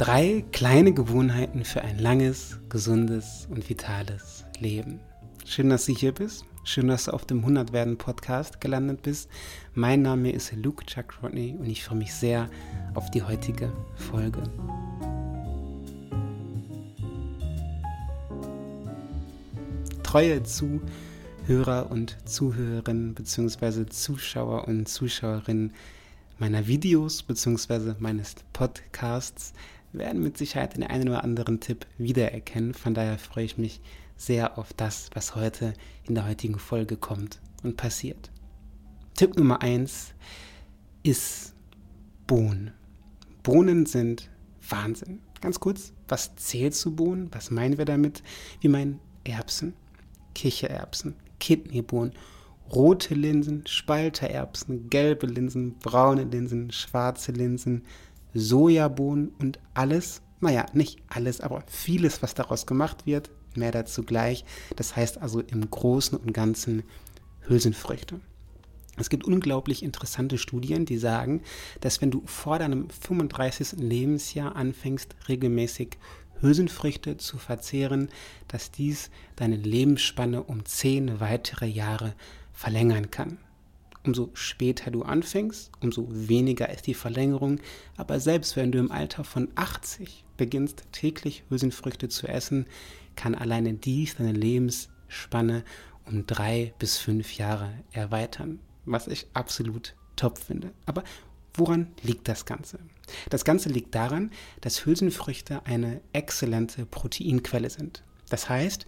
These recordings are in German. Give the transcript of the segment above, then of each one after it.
Drei kleine Gewohnheiten für ein langes, gesundes und vitales Leben. Schön, dass du hier bist. Schön, dass du auf dem 100 werden Podcast gelandet bist. Mein Name ist Luke Chuck Rodney und ich freue mich sehr auf die heutige Folge. Treue Zuhörer und Zuhörerinnen bzw. Zuschauer und Zuschauerinnen meiner Videos bzw. meines Podcasts werden mit Sicherheit den einen oder anderen Tipp wiedererkennen. Von daher freue ich mich sehr auf das, was heute in der heutigen Folge kommt und passiert. Tipp Nummer 1 ist Bohnen. Bohnen sind Wahnsinn. Ganz kurz, was zählt zu Bohnen? Was meinen wir damit? Wir meinen Erbsen, Kichererbsen, Kidneybohnen, rote Linsen, Spaltererbsen, gelbe Linsen, braune Linsen, schwarze Linsen, Sojabohnen und alles, naja, nicht alles, aber vieles, was daraus gemacht wird, mehr dazu gleich. Das heißt also im Großen und Ganzen Hülsenfrüchte. Es gibt unglaublich interessante Studien, die sagen, dass wenn du vor deinem 35. Lebensjahr anfängst, regelmäßig Hülsenfrüchte zu verzehren, dass dies deine Lebensspanne um zehn weitere Jahre verlängern kann umso später du anfängst, umso weniger ist die Verlängerung. Aber selbst wenn du im Alter von 80 beginnst, täglich Hülsenfrüchte zu essen, kann alleine dies deine Lebensspanne um drei bis fünf Jahre erweitern, was ich absolut top finde. Aber woran liegt das Ganze? Das Ganze liegt daran, dass Hülsenfrüchte eine exzellente Proteinquelle sind. Das heißt,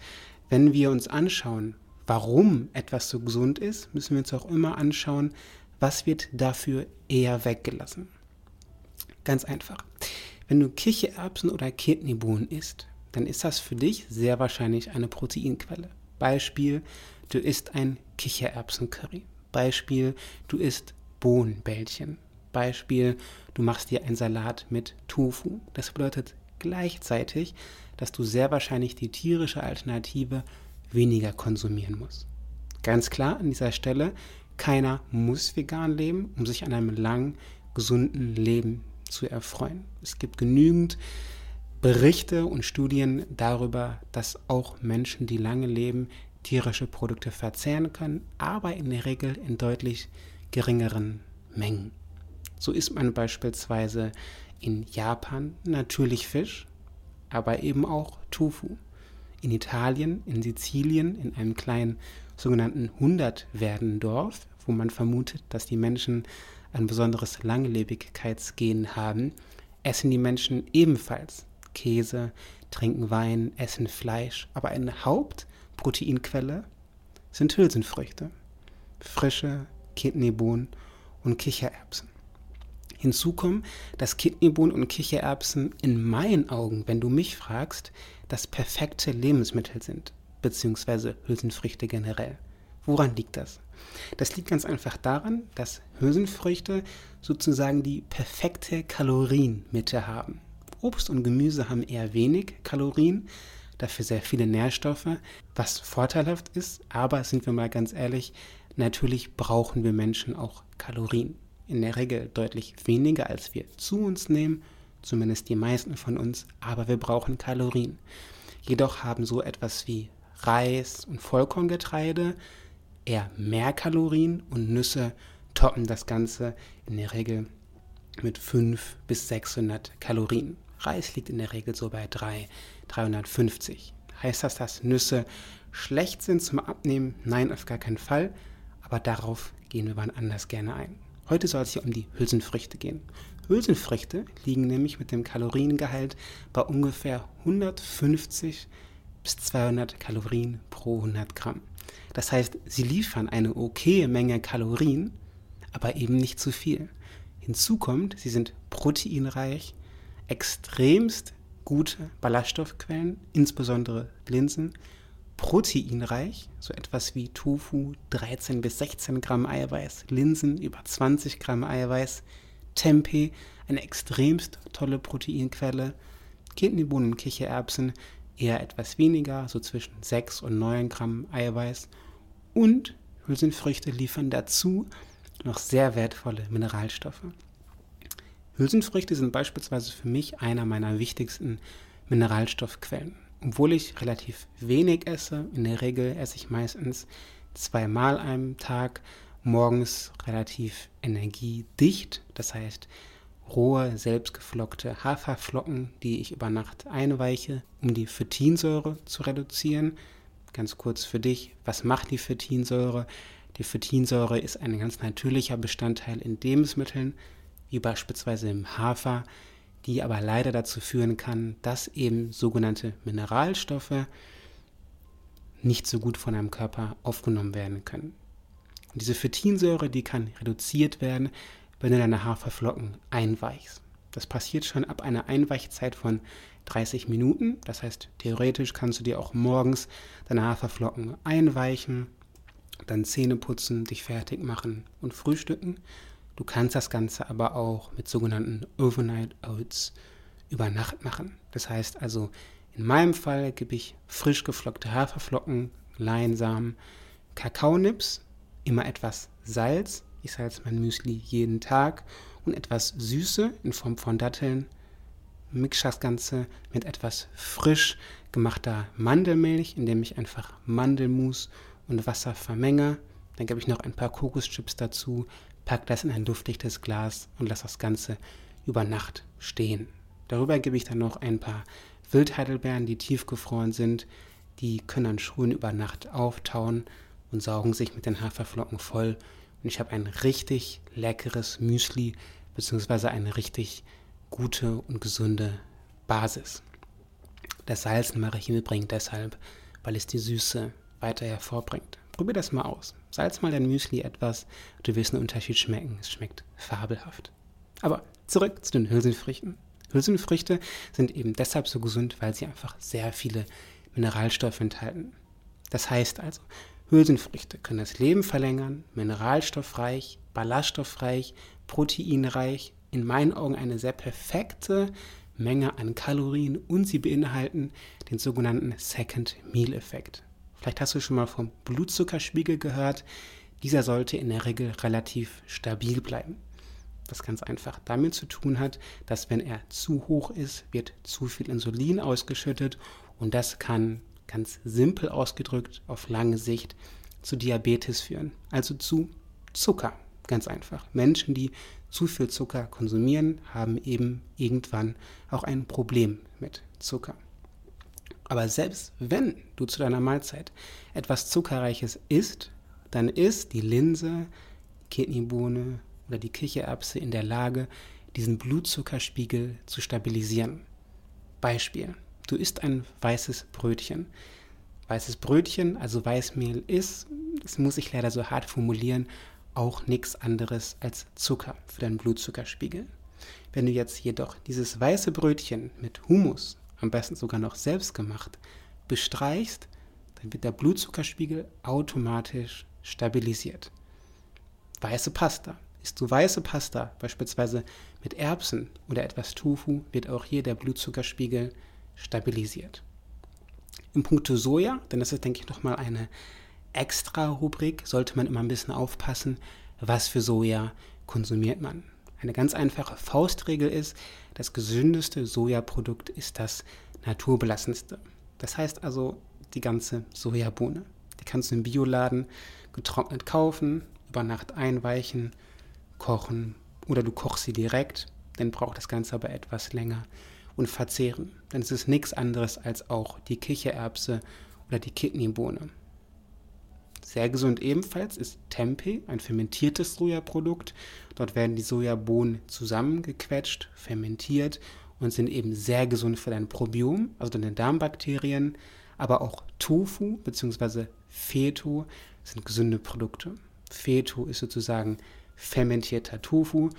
wenn wir uns anschauen, warum etwas so gesund ist, müssen wir uns auch immer anschauen, was wird dafür eher weggelassen. Ganz einfach. Wenn du Kichererbsen oder Kidneybohnen isst, dann ist das für dich sehr wahrscheinlich eine Proteinquelle. Beispiel, du isst ein Kichererbsencurry. Beispiel, du isst Bohnenbällchen. Beispiel, du machst dir einen Salat mit Tofu. Das bedeutet gleichzeitig, dass du sehr wahrscheinlich die tierische Alternative weniger konsumieren muss. Ganz klar an dieser Stelle, keiner muss vegan leben, um sich an einem langen, gesunden Leben zu erfreuen. Es gibt genügend Berichte und Studien darüber, dass auch Menschen, die lange leben, tierische Produkte verzehren können, aber in der Regel in deutlich geringeren Mengen. So isst man beispielsweise in Japan natürlich Fisch, aber eben auch Tofu in Italien, in Sizilien, in einem kleinen sogenannten Hundertwerdendorf, wo man vermutet, dass die Menschen ein besonderes Langlebigkeitsgen haben, essen die Menschen ebenfalls Käse, trinken Wein, essen Fleisch, aber eine Hauptproteinquelle sind Hülsenfrüchte, frische Kidneybohnen und Kichererbsen. Hinzu kommen, dass Kidneybohnen und Kichererbsen in meinen Augen, wenn du mich fragst, das perfekte Lebensmittel sind, beziehungsweise Hülsenfrüchte generell. Woran liegt das? Das liegt ganz einfach daran, dass Hülsenfrüchte sozusagen die perfekte Kalorienmitte haben. Obst und Gemüse haben eher wenig Kalorien, dafür sehr viele Nährstoffe, was vorteilhaft ist, aber sind wir mal ganz ehrlich, natürlich brauchen wir Menschen auch Kalorien. In der Regel deutlich weniger, als wir zu uns nehmen zumindest die meisten von uns, aber wir brauchen Kalorien. Jedoch haben so etwas wie Reis und Vollkorngetreide eher mehr Kalorien und Nüsse toppen das Ganze in der Regel mit 5 bis 600 Kalorien. Reis liegt in der Regel so bei 3, 350. Heißt das, dass Nüsse schlecht sind zum Abnehmen? Nein, auf gar keinen Fall. Aber darauf gehen wir wann anders gerne ein. Heute soll es hier um die Hülsenfrüchte gehen. Hülsenfrüchte liegen nämlich mit dem Kaloriengehalt bei ungefähr 150 bis 200 Kalorien pro 100 Gramm. Das heißt, sie liefern eine okaye Menge Kalorien, aber eben nicht zu viel. Hinzu kommt, sie sind proteinreich, extremst gute Ballaststoffquellen, insbesondere Linsen, proteinreich, so etwas wie Tofu, 13 bis 16 Gramm Eiweiß, Linsen über 20 Gramm Eiweiß, Tempeh, eine extremst tolle Proteinquelle. Kidneybohnen Kichererbsen eher etwas weniger, so zwischen 6 und 9 Gramm Eiweiß. Und Hülsenfrüchte liefern dazu noch sehr wertvolle Mineralstoffe. Hülsenfrüchte sind beispielsweise für mich einer meiner wichtigsten Mineralstoffquellen. Obwohl ich relativ wenig esse, in der Regel esse ich meistens zweimal am Tag, morgens relativ energiedicht, das heißt rohe, selbstgeflockte Haferflocken, die ich über Nacht einweiche, um die Phytinsäure zu reduzieren. Ganz kurz für dich, was macht die Phytinsäure? Die Phytinsäure ist ein ganz natürlicher Bestandteil in Lebensmitteln, wie beispielsweise im Hafer, die aber leider dazu führen kann, dass eben sogenannte Mineralstoffe nicht so gut von einem Körper aufgenommen werden können. Und diese Phytinsäure, die kann reduziert werden, wenn du deine Haferflocken einweichst. Das passiert schon ab einer Einweichzeit von 30 Minuten. Das heißt, theoretisch kannst du dir auch morgens deine Haferflocken einweichen, dann Zähne putzen, dich fertig machen und frühstücken. Du kannst das Ganze aber auch mit sogenannten Overnight Oats über Nacht machen. Das heißt also, in meinem Fall gebe ich frisch geflockte Haferflocken, Leinsamen, Kakaonips, immer etwas Salz. Ich salze mein Müsli jeden Tag und etwas Süße in Form von Datteln. Mixe das Ganze mit etwas frisch gemachter Mandelmilch, indem ich einfach Mandelmus und Wasser vermenge. Dann gebe ich noch ein paar Kokoschips dazu, pack das in ein luftdichtes Glas und lasse das Ganze über Nacht stehen. Darüber gebe ich dann noch ein paar Wildheidelbeeren, die tiefgefroren sind. Die können dann schon über Nacht auftauen und saugen sich mit den Haferflocken voll. Und ich habe ein richtig leckeres Müsli beziehungsweise eine richtig gute und gesunde Basis. Das Salzen mache ich im Übrigen deshalb, weil es die Süße weiter hervorbringt. Probier das mal aus. Salz mal dein Müsli etwas, du wirst einen Unterschied schmecken. Es schmeckt fabelhaft. Aber zurück zu den Hülsenfrüchten. Hülsenfrüchte sind eben deshalb so gesund, weil sie einfach sehr viele Mineralstoffe enthalten. Das heißt also, Hülsenfrüchte können das Leben verlängern, mineralstoffreich, ballaststoffreich, proteinreich, in meinen Augen eine sehr perfekte Menge an Kalorien und sie beinhalten den sogenannten Second Meal Effekt. Vielleicht hast du schon mal vom Blutzuckerspiegel gehört. Dieser sollte in der Regel relativ stabil bleiben. Was ganz einfach damit zu tun hat, dass wenn er zu hoch ist, wird zu viel Insulin ausgeschüttet und das kann ganz simpel ausgedrückt auf lange Sicht zu Diabetes führen, also zu Zucker. Ganz einfach. Menschen, die zu viel Zucker konsumieren, haben eben irgendwann auch ein Problem mit Zucker. Aber selbst wenn du zu deiner Mahlzeit etwas Zuckerreiches isst, dann ist die Linse, Kidneybohne oder die Kichererbse in der Lage, diesen Blutzuckerspiegel zu stabilisieren. Beispiel, du isst ein weißes Brötchen. Weißes Brötchen, also Weißmehl ist, das muss ich leider so hart formulieren, auch nichts anderes als Zucker für deinen Blutzuckerspiegel. Wenn du jetzt jedoch dieses weiße Brötchen mit Humus am besten sogar noch selbst gemacht, bestreichst, dann wird der Blutzuckerspiegel automatisch stabilisiert. Weiße Pasta. Isst du weiße Pasta, beispielsweise mit Erbsen oder etwas Tofu, wird auch hier der Blutzuckerspiegel stabilisiert. Im Punkto Soja, denn das ist, denke ich, nochmal eine extra Rubrik, sollte man immer ein bisschen aufpassen, was für Soja konsumiert man. Eine ganz einfache Faustregel ist, das gesündeste Sojaprodukt ist das naturbelassenste. Das heißt also die ganze Sojabohne. Die kannst du im Bioladen getrocknet kaufen, über Nacht einweichen, kochen oder du kochst sie direkt, dann braucht das Ganze aber etwas länger und verzehren. Denn es ist nichts anderes als auch die Kichererbse oder die Kidneybohne. Sehr gesund ebenfalls ist Tempeh, ein fermentiertes Sojaprodukt. Dort werden die Sojabohnen zusammengequetscht, fermentiert und sind eben sehr gesund für dein Probiom, also deine Darmbakterien. Aber auch Tofu bzw. Feto sind gesunde Produkte. Feto ist sozusagen fermentierter Tofu.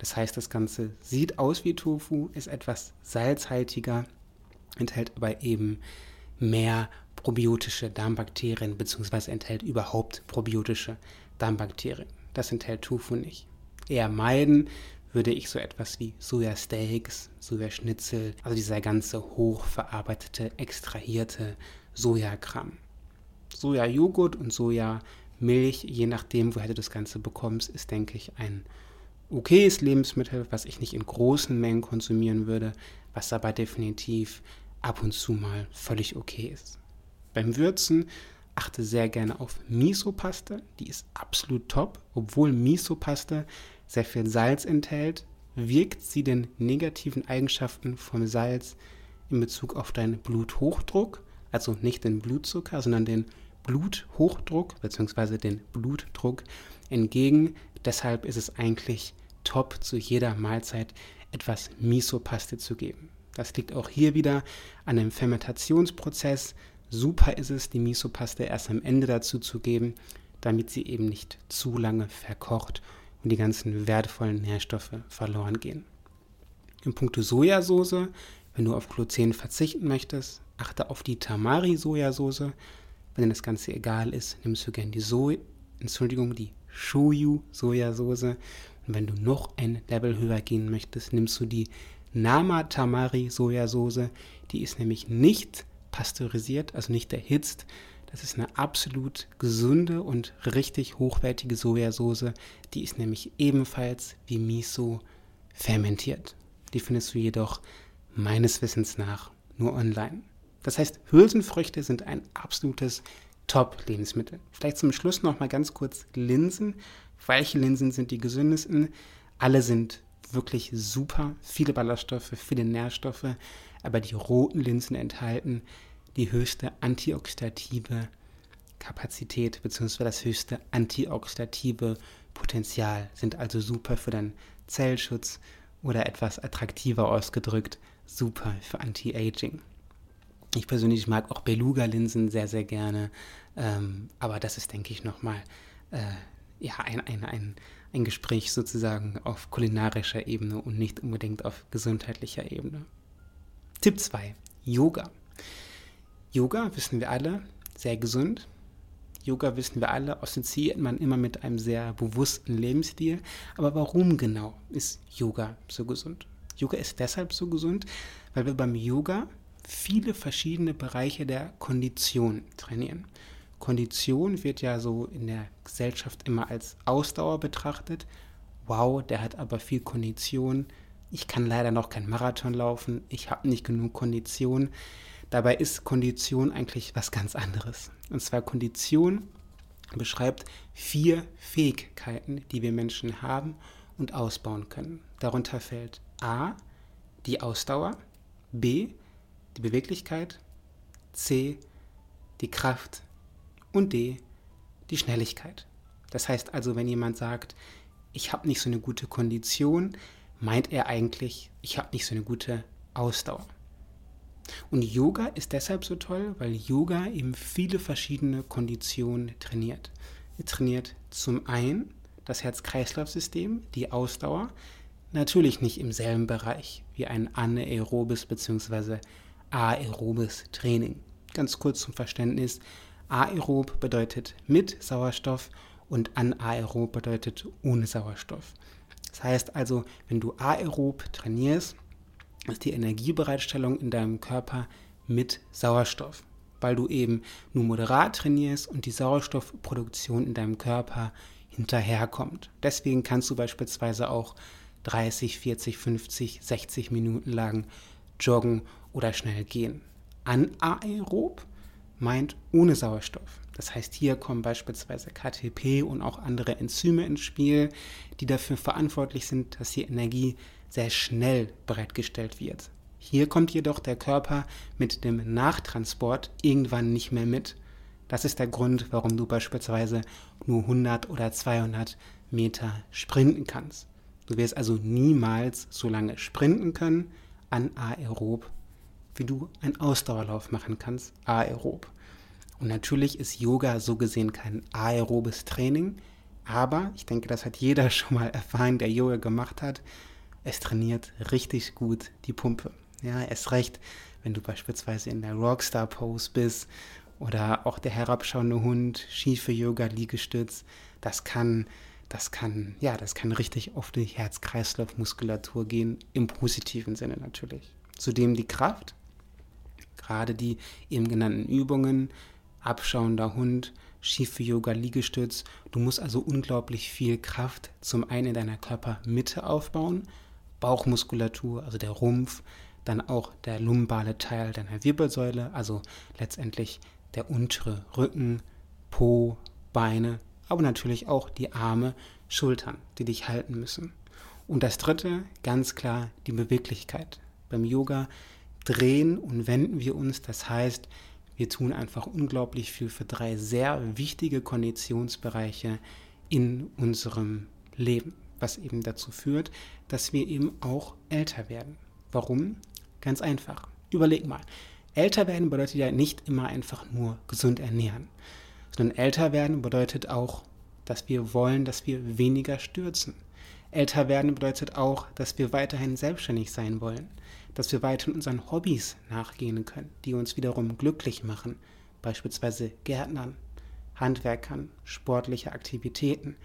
Das heißt, das Ganze sieht aus wie Tofu, ist etwas salzhaltiger, enthält aber eben mehr probiotische Darmbakterien bzw. enthält überhaupt probiotische Darmbakterien. Das enthält Tofu nicht. Eher meiden würde ich so etwas wie Sojasteaks, Sojaschnitzel, also dieser ganze hochverarbeitete, extrahierte Sojakram. Sojajoghurt und Sojamilch, je nachdem, woher du das Ganze bekommst, ist, denke ich, ein okayes Lebensmittel, was ich nicht in großen Mengen konsumieren würde, was aber definitiv ab und zu mal völlig okay ist. Beim Würzen achte sehr gerne auf Miso-Paste, die ist absolut top, obwohl Miso-Paste sehr viel Salz enthält, wirkt sie den negativen Eigenschaften vom Salz in Bezug auf deinen Bluthochdruck, also nicht den Blutzucker, sondern den Bluthochdruck bzw. den Blutdruck entgegen. Deshalb ist es eigentlich top, zu jeder Mahlzeit etwas Miso-Paste zu geben. Das liegt auch hier wieder an dem Fermentationsprozess. Super ist es, die Miso-Paste erst am Ende dazu zu geben, damit sie eben nicht zu lange verkocht und die ganzen wertvollen Nährstoffe verloren gehen. In puncto Sojasauce, wenn du auf Glucen verzichten möchtest, achte auf die Tamari-Sojasauce. Wenn dir das Ganze egal ist, nimmst du gerne die so Entschuldigung, die Shoyu-Sojasauce. Und wenn du noch ein Level höher gehen möchtest, nimmst du die Nama Tamari Sojasauce. Die ist nämlich nicht pasteurisiert, also nicht erhitzt. Das ist eine absolut gesunde und richtig hochwertige Sojasauce. Die ist nämlich ebenfalls wie Miso fermentiert. Die findest du jedoch meines Wissens nach nur online. Das heißt, Hülsenfrüchte sind ein absolutes Top-Lebensmittel. Vielleicht zum Schluss noch mal ganz kurz Linsen. Welche Linsen sind die gesündesten? Alle sind wirklich super. Viele Ballaststoffe, viele Nährstoffe. Aber die roten Linsen enthalten die höchste antioxidative Kapazität bzw. das höchste antioxidative Potenzial, sind also super für deinen Zellschutz oder etwas attraktiver ausgedrückt, super für Anti-Aging. Ich persönlich mag auch Beluga-Linsen sehr, sehr gerne, ähm, aber das ist, denke ich, nochmal äh, ja, ein, ein, ein, ein Gespräch sozusagen auf kulinarischer Ebene und nicht unbedingt auf gesundheitlicher Ebene. Tipp 2, Yoga. Yoga, wissen wir alle, sehr gesund. Yoga, wissen wir alle, assoziiert man immer mit einem sehr bewussten Lebensstil. Aber warum genau ist Yoga so gesund? Yoga ist deshalb so gesund, weil wir beim Yoga viele verschiedene Bereiche der Kondition trainieren. Kondition wird ja so in der Gesellschaft immer als Ausdauer betrachtet. Wow, der hat aber viel Kondition. Ich kann leider noch kein Marathon laufen. Ich habe nicht genug Kondition. Dabei ist Kondition eigentlich was ganz anderes. Und zwar Kondition beschreibt vier Fähigkeiten, die wir Menschen haben und ausbauen können. Darunter fällt A, die Ausdauer, B, die Beweglichkeit, C, die Kraft und D, die Schnelligkeit. Das heißt also, wenn jemand sagt, ich habe nicht so eine gute Kondition, meint er eigentlich, ich habe nicht so eine gute Ausdauer. Und Yoga ist deshalb so toll, weil Yoga eben viele verschiedene Konditionen trainiert. Er trainiert zum einen das Herz-Kreislauf-System, die Ausdauer, natürlich nicht im selben Bereich wie ein anaerobes bzw. aerobes Training. Ganz kurz zum Verständnis, aerob bedeutet mit Sauerstoff und anaerob bedeutet ohne Sauerstoff. Das heißt also, wenn du aerob trainierst, ist die Energiebereitstellung in deinem Körper mit Sauerstoff, weil du eben nur moderat trainierst und die Sauerstoffproduktion in deinem Körper hinterherkommt. Deswegen kannst du beispielsweise auch 30, 40, 50, 60 Minuten lang joggen oder schnell gehen. Anaerob meint ohne Sauerstoff. Das heißt, hier kommen beispielsweise KTP und auch andere Enzyme ins Spiel, die dafür verantwortlich sind, dass die Energie sehr schnell bereitgestellt wird. Hier kommt jedoch der Körper mit dem Nachtransport irgendwann nicht mehr mit. Das ist der Grund, warum du beispielsweise nur 100 oder 200 Meter sprinten kannst. Du wirst also niemals so lange sprinten können anaerob, wie du einen Ausdauerlauf machen kannst aerob. Und natürlich ist Yoga so gesehen kein aerobes Training, aber ich denke, das hat jeder schon mal erfahren, der Yoga gemacht hat es trainiert richtig gut die Pumpe. Ja, erst recht, wenn du beispielsweise in der Rockstar-Pose bist oder auch der herabschauende Hund, schiefe Yoga, Liegestütz, das kann, das kann, ja, das kann richtig auf die Herz-Kreislauf-Muskulatur gehen, im positiven Sinne natürlich. Zudem die Kraft, gerade die eben genannten Übungen, abschauender Hund, schiefe Yoga, Liegestütz. Du musst also unglaublich viel Kraft zum einen in deiner Körpermitte aufbauen, Bauchmuskulatur, also der Rumpf, dann auch der lumbale Teil deiner Wirbelsäule, also letztendlich der untere Rücken, Po, Beine, aber natürlich auch die Arme, Schultern, die dich halten müssen. Und das dritte, ganz klar, die Beweglichkeit. Beim Yoga drehen und wenden wir uns, das heißt, wir tun einfach unglaublich viel für drei sehr wichtige Konditionsbereiche in unserem Leben, was eben dazu führt, dass wir eben auch älter werden. Warum? Ganz einfach. Überleg mal. Älter werden bedeutet ja nicht immer einfach nur gesund ernähren, sondern älter werden bedeutet auch, dass wir wollen, dass wir weniger stürzen. Älter werden bedeutet auch, dass wir weiterhin selbstständig sein wollen, dass wir weiterhin unseren Hobbys nachgehen können, die uns wiederum glücklich machen, beispielsweise Gärtnern, Handwerkern, sportliche Aktivitäten.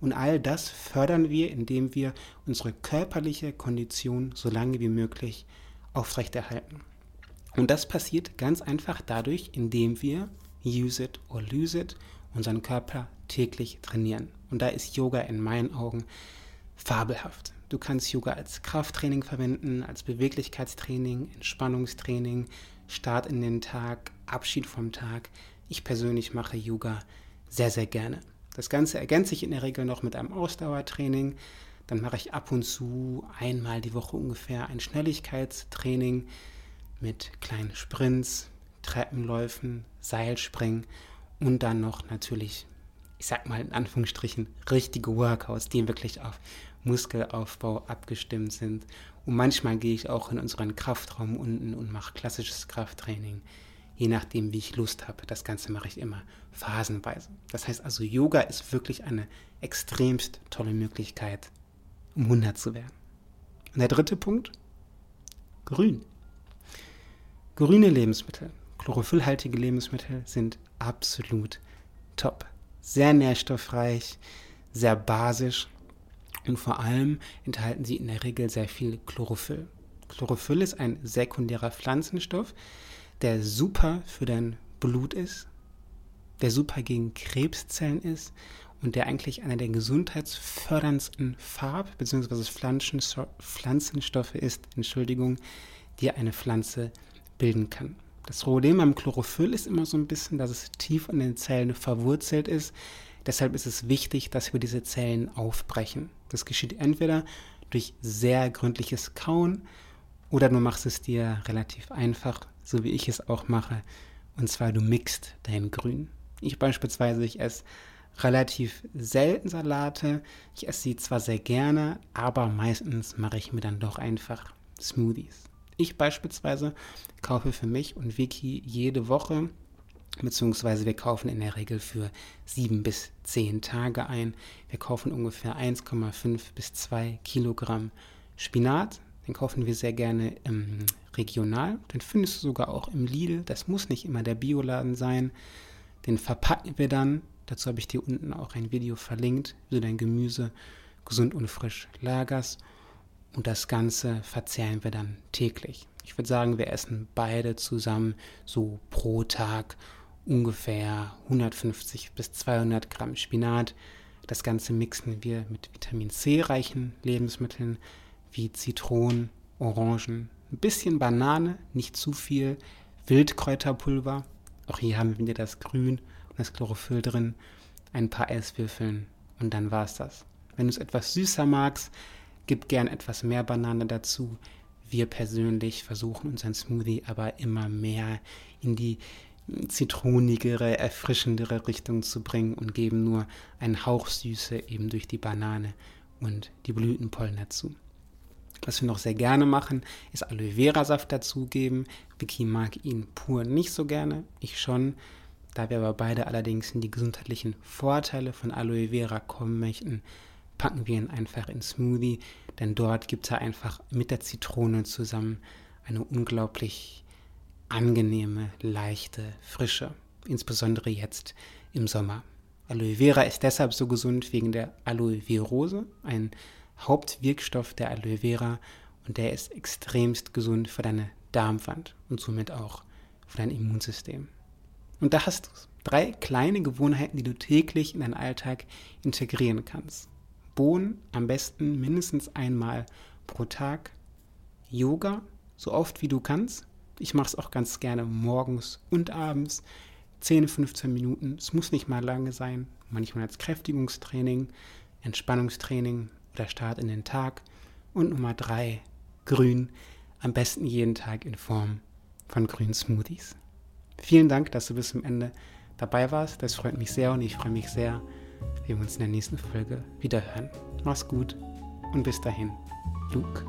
Und all das fördern wir, indem wir unsere körperliche Kondition so lange wie möglich aufrechterhalten. Und das passiert ganz einfach dadurch, indem wir use it or lose it unseren Körper täglich trainieren. Und da ist Yoga in meinen Augen fabelhaft. Du kannst Yoga als Krafttraining verwenden, als Beweglichkeitstraining, Entspannungstraining, Start in den Tag, Abschied vom Tag. Ich persönlich mache Yoga sehr, sehr gerne. Das Ganze ergänze ich in der Regel noch mit einem Ausdauertraining. Dann mache ich ab und zu einmal die Woche ungefähr ein Schnelligkeitstraining mit kleinen Sprints, Treppenläufen, Seilspringen und dann noch natürlich, ich sag mal in Anführungsstrichen, richtige Workouts, die wirklich auf Muskelaufbau abgestimmt sind. Und manchmal gehe ich auch in unseren Kraftraum unten und mache klassisches Krafttraining, je nachdem, wie ich Lust habe. Das Ganze mache ich immer phasenweise. Das heißt also, Yoga ist wirklich eine extremst tolle Möglichkeit, um 100 zu werden. Und der dritte Punkt, grün. Grüne Lebensmittel, chlorophyllhaltige Lebensmittel sind absolut top. Sehr nährstoffreich, sehr basisch und vor allem enthalten sie in der Regel sehr viel Chlorophyll. Chlorophyll ist ein sekundärer Pflanzenstoff, der super für dein Blut ist, der super gegen Krebszellen ist und der eigentlich einer der gesundheitsförderndsten Farb- bzw. Pflanzenstoffe ist, Entschuldigung, die eine Pflanze bilden kann. Das Problem am Chlorophyll ist immer so ein bisschen, dass es tief in den Zellen verwurzelt ist. Deshalb ist es wichtig, dass wir diese Zellen aufbrechen. Das geschieht entweder durch sehr gründliches Kauen oder du machst es dir relativ einfach, so wie ich es auch mache. Und zwar du mixt dein Grün. Ich beispielsweise, ich esse relativ selten Salate. Ich esse sie zwar sehr gerne, aber meistens mache ich mir dann doch einfach Smoothies. Ich beispielsweise kaufe für mich und Vicky jede Woche, beziehungsweise wir kaufen in der Regel für sieben bis zehn Tage ein. Wir kaufen ungefähr 1,5 bis 2 Kilogramm Spinat. Den kaufen wir sehr gerne ähm, regional. Den findest du sogar auch im Lidl. Das muss nicht immer der Bioladen sein. Den verpacken wir dann. Dazu habe ich dir unten auch ein Video verlinkt, wie du dein Gemüse gesund und frisch lagerst. Und das Ganze verzehren wir dann täglich. Ich würde sagen, wir essen beide zusammen so pro Tag ungefähr 150 bis 200 Gramm Spinat. Das Ganze mixen wir mit Vitamin C reichen Lebensmitteln wie Zitronen, Orangen, ein bisschen Banane, nicht zu viel, Wildkräuterpulver. Auch hier haben wir das Grün und das Chlorophyll drin, ein paar Eiswürfeln und dann war es das. Wenn du es etwas süßer magst, Gib gern etwas mehr Banane dazu. Wir persönlich versuchen unseren Smoothie aber immer mehr in die zitronigere, erfrischendere Richtung zu bringen und geben nur einen Hauch Süße eben durch die Banane und die Blütenpollen dazu. Was wir noch sehr gerne machen, ist Aloe Vera Saft dazugeben. Vicky mag ihn pur nicht so gerne, ich schon. Da wir aber beide allerdings in die gesundheitlichen Vorteile von Aloe Vera kommen möchten, packen wir ihn einfach in Smoothie, denn dort gibt es einfach mit der Zitrone zusammen eine unglaublich angenehme, leichte Frische, insbesondere jetzt im Sommer. Aloe Vera ist deshalb so gesund wegen der Aloe Verose, ein Hauptwirkstoff der Aloe Vera und der ist extremst gesund für deine Darmwand und somit auch für dein Immunsystem. Und da hast du. Drei kleine Gewohnheiten, die du täglich in deinen Alltag integrieren kannst. Bohnen am besten mindestens einmal pro Tag. Yoga so oft wie du kannst. Ich mache es auch ganz gerne morgens und abends. 10, 15 Minuten. Es muss nicht mal lange sein. Manchmal als Kräftigungstraining, Entspannungstraining oder Start in den Tag. Und Nummer drei, grün. Am besten jeden Tag in Form von grünen Smoothies. Vielen Dank, dass du bis zum Ende dabei warst. Das freut mich sehr und ich freue mich sehr, wenn wir uns in der nächsten Folge wieder hören. Mach's gut und bis dahin, Luke.